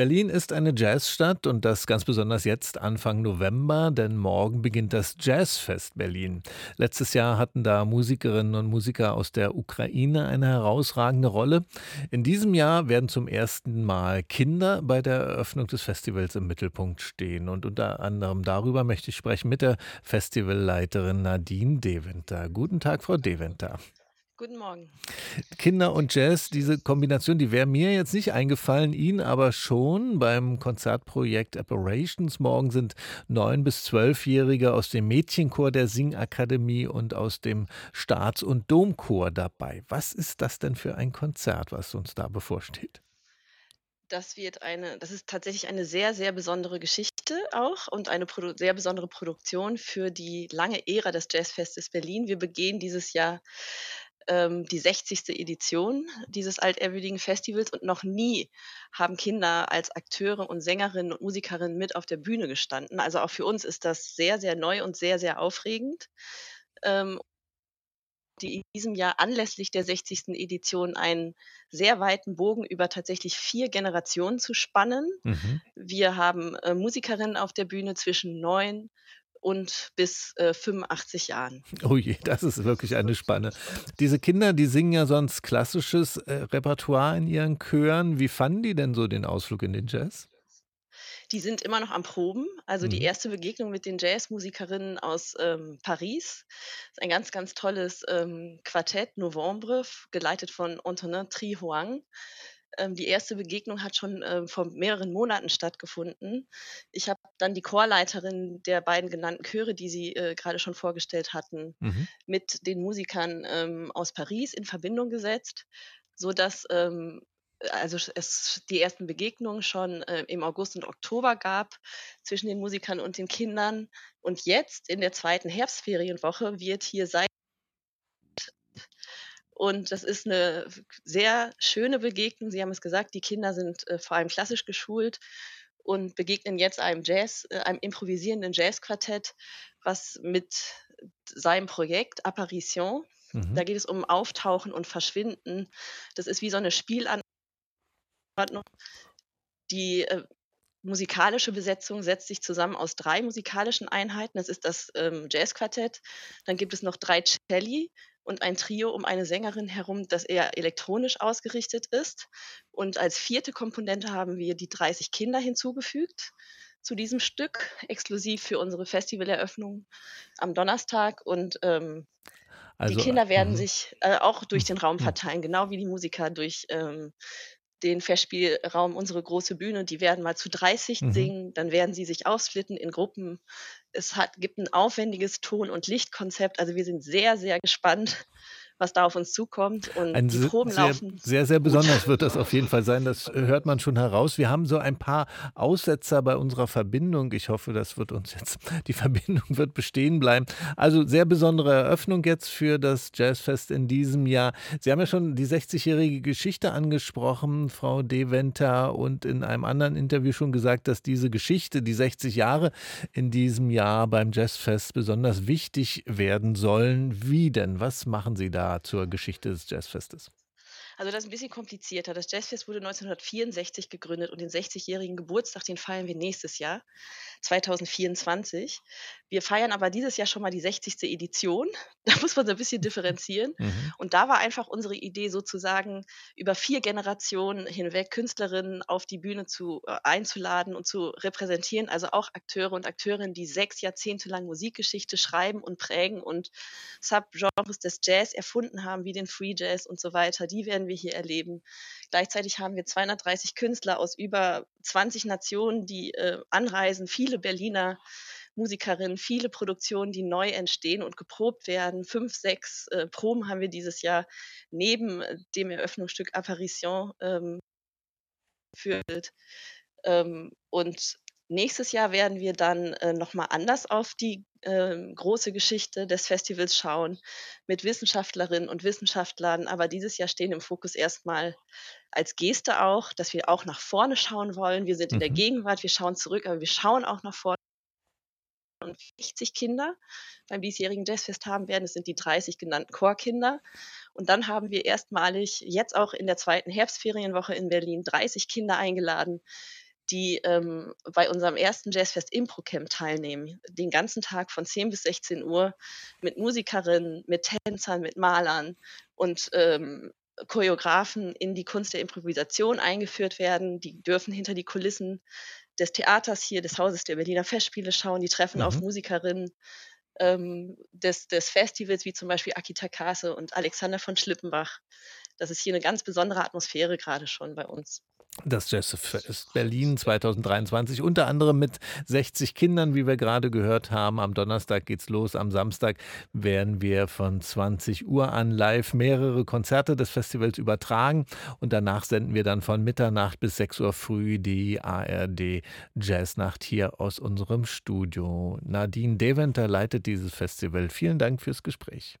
Berlin ist eine Jazzstadt und das ganz besonders jetzt Anfang November, denn morgen beginnt das Jazzfest Berlin. Letztes Jahr hatten da Musikerinnen und Musiker aus der Ukraine eine herausragende Rolle. In diesem Jahr werden zum ersten Mal Kinder bei der Eröffnung des Festivals im Mittelpunkt stehen und unter anderem darüber möchte ich sprechen mit der Festivalleiterin Nadine Deventer. Guten Tag, Frau Deventer. Guten Morgen. Kinder und Jazz, diese Kombination, die wäre mir jetzt nicht eingefallen, Ihnen aber schon beim Konzertprojekt Operations. Morgen sind neun bis zwölfjährige aus dem Mädchenchor der Singakademie und aus dem Staats- und Domchor dabei. Was ist das denn für ein Konzert, was uns da bevorsteht? Das wird eine, das ist tatsächlich eine sehr, sehr besondere Geschichte auch und eine Produ sehr besondere Produktion für die lange Ära des Jazzfestes Berlin. Wir begehen dieses Jahr ähm, die 60. Edition dieses altehrwürdigen Festivals und noch nie haben Kinder als Akteure und Sängerinnen und Musikerinnen mit auf der Bühne gestanden. Also auch für uns ist das sehr, sehr neu und sehr, sehr aufregend. Ähm, die in diesem Jahr anlässlich der 60. Edition einen sehr weiten Bogen über tatsächlich vier Generationen zu spannen. Mhm. Wir haben äh, Musikerinnen auf der Bühne zwischen neun und bis äh, 85 Jahren. Oh je, das ist wirklich eine Spanne. Diese Kinder, die singen ja sonst klassisches äh, Repertoire in ihren Chören. Wie fanden die denn so den Ausflug in den Jazz? Die sind immer noch am Proben. Also mhm. die erste Begegnung mit den Jazzmusikerinnen aus ähm, Paris. Das ist ein ganz, ganz tolles ähm, Quartett, Novembre, geleitet von Antonin Trihuang. Ähm, die erste Begegnung hat schon ähm, vor mehreren Monaten stattgefunden. Ich habe dann die Chorleiterin der beiden genannten Chöre, die Sie äh, gerade schon vorgestellt hatten, mhm. mit den Musikern ähm, aus Paris in Verbindung gesetzt, sodass ähm, also es die ersten Begegnungen schon äh, im August und Oktober gab zwischen den Musikern und den Kindern. Und jetzt in der zweiten Herbstferienwoche wird hier seit und das ist eine sehr schöne Begegnung. Sie haben es gesagt, die Kinder sind äh, vor allem klassisch geschult und begegnen jetzt einem Jazz, äh, einem improvisierenden Jazzquartett, was mit seinem Projekt Apparition, mhm. da geht es um Auftauchen und Verschwinden. Das ist wie so eine Spielanordnung. Die äh, musikalische Besetzung setzt sich zusammen aus drei musikalischen Einheiten. Das ist das ähm, Jazzquartett. Dann gibt es noch drei Celli, und ein Trio um eine Sängerin herum, das eher elektronisch ausgerichtet ist. Und als vierte Komponente haben wir die 30 Kinder hinzugefügt zu diesem Stück, exklusiv für unsere Festivaleröffnung am Donnerstag. Und ähm, also, die Kinder werden mhm. sich äh, auch durch den Raum mhm. verteilen, genau wie die Musiker durch ähm, den Festspielraum, unsere große Bühne, die werden mal zu 30 mhm. singen, dann werden sie sich aufsplitten in Gruppen. Es hat, gibt ein aufwendiges Ton- und Lichtkonzept. Also wir sind sehr, sehr gespannt, was da auf uns zukommt. Und ein die Proben sehr, laufen. Sehr, sehr besonders wird das auf jeden Fall sein. Das hört man schon heraus. Wir haben so ein paar Aussetzer bei unserer Verbindung. Ich hoffe, das wird uns jetzt, die Verbindung wird bestehen bleiben. Also sehr besondere Eröffnung jetzt für das Jazzfest in diesem Jahr. Sie haben ja schon die 60-jährige Geschichte angesprochen, Frau Deventer, und in einem anderen Interview schon gesagt, dass diese Geschichte, die 60 Jahre in diesem Jahr beim Jazzfest besonders wichtig werden sollen. Wie denn? Was machen Sie da? Zur Geschichte des Jazzfestes? Also das ist ein bisschen komplizierter. Das Jazzfest wurde 1964 gegründet und den 60-jährigen Geburtstag, den feiern wir nächstes Jahr, 2024. Wir feiern aber dieses Jahr schon mal die 60. Edition. Da muss man so ein bisschen differenzieren. Mhm. Und da war einfach unsere Idee sozusagen, über vier Generationen hinweg Künstlerinnen auf die Bühne zu, äh, einzuladen und zu repräsentieren. Also auch Akteure und Akteurinnen, die sechs Jahrzehnte lang Musikgeschichte schreiben und prägen und Subgenres des Jazz erfunden haben, wie den Free Jazz und so weiter. Die werden wir hier erleben. Gleichzeitig haben wir 230 Künstler aus über 20 Nationen, die äh, anreisen, viele Berliner Musikerinnen, viele Produktionen, die neu entstehen und geprobt werden. Fünf, sechs äh, Proben haben wir dieses Jahr neben äh, dem Eröffnungsstück Apparition ähm, geführt. Ähm, und nächstes Jahr werden wir dann äh, nochmal anders auf die äh, große Geschichte des Festivals schauen, mit Wissenschaftlerinnen und Wissenschaftlern. Aber dieses Jahr stehen im Fokus erstmal als Geste auch, dass wir auch nach vorne schauen wollen. Wir sind in der mhm. Gegenwart, wir schauen zurück, aber wir schauen auch nach vorne. Und 60 Kinder beim diesjährigen Jazzfest haben werden. Es sind die 30 genannten Chorkinder. Und dann haben wir erstmalig jetzt auch in der zweiten Herbstferienwoche in Berlin 30 Kinder eingeladen, die ähm, bei unserem ersten Jazzfest Improcamp teilnehmen. Den ganzen Tag von 10 bis 16 Uhr mit Musikerinnen, mit Tänzern, mit Malern und ähm, Choreografen in die Kunst der Improvisation eingeführt werden. Die dürfen hinter die Kulissen des Theaters hier, des Hauses der Berliner Festspiele schauen. Die treffen mhm. auf Musikerinnen ähm, des, des Festivals, wie zum Beispiel Akita Kase und Alexander von Schlippenbach. Das ist hier eine ganz besondere Atmosphäre gerade schon bei uns. Das Jazzfest Berlin 2023, unter anderem mit 60 Kindern, wie wir gerade gehört haben. Am Donnerstag geht's los, am Samstag werden wir von 20 Uhr an live mehrere Konzerte des Festivals übertragen und danach senden wir dann von Mitternacht bis 6 Uhr früh die ARD Jazznacht hier aus unserem Studio. Nadine Deventer leitet dieses Festival. Vielen Dank fürs Gespräch.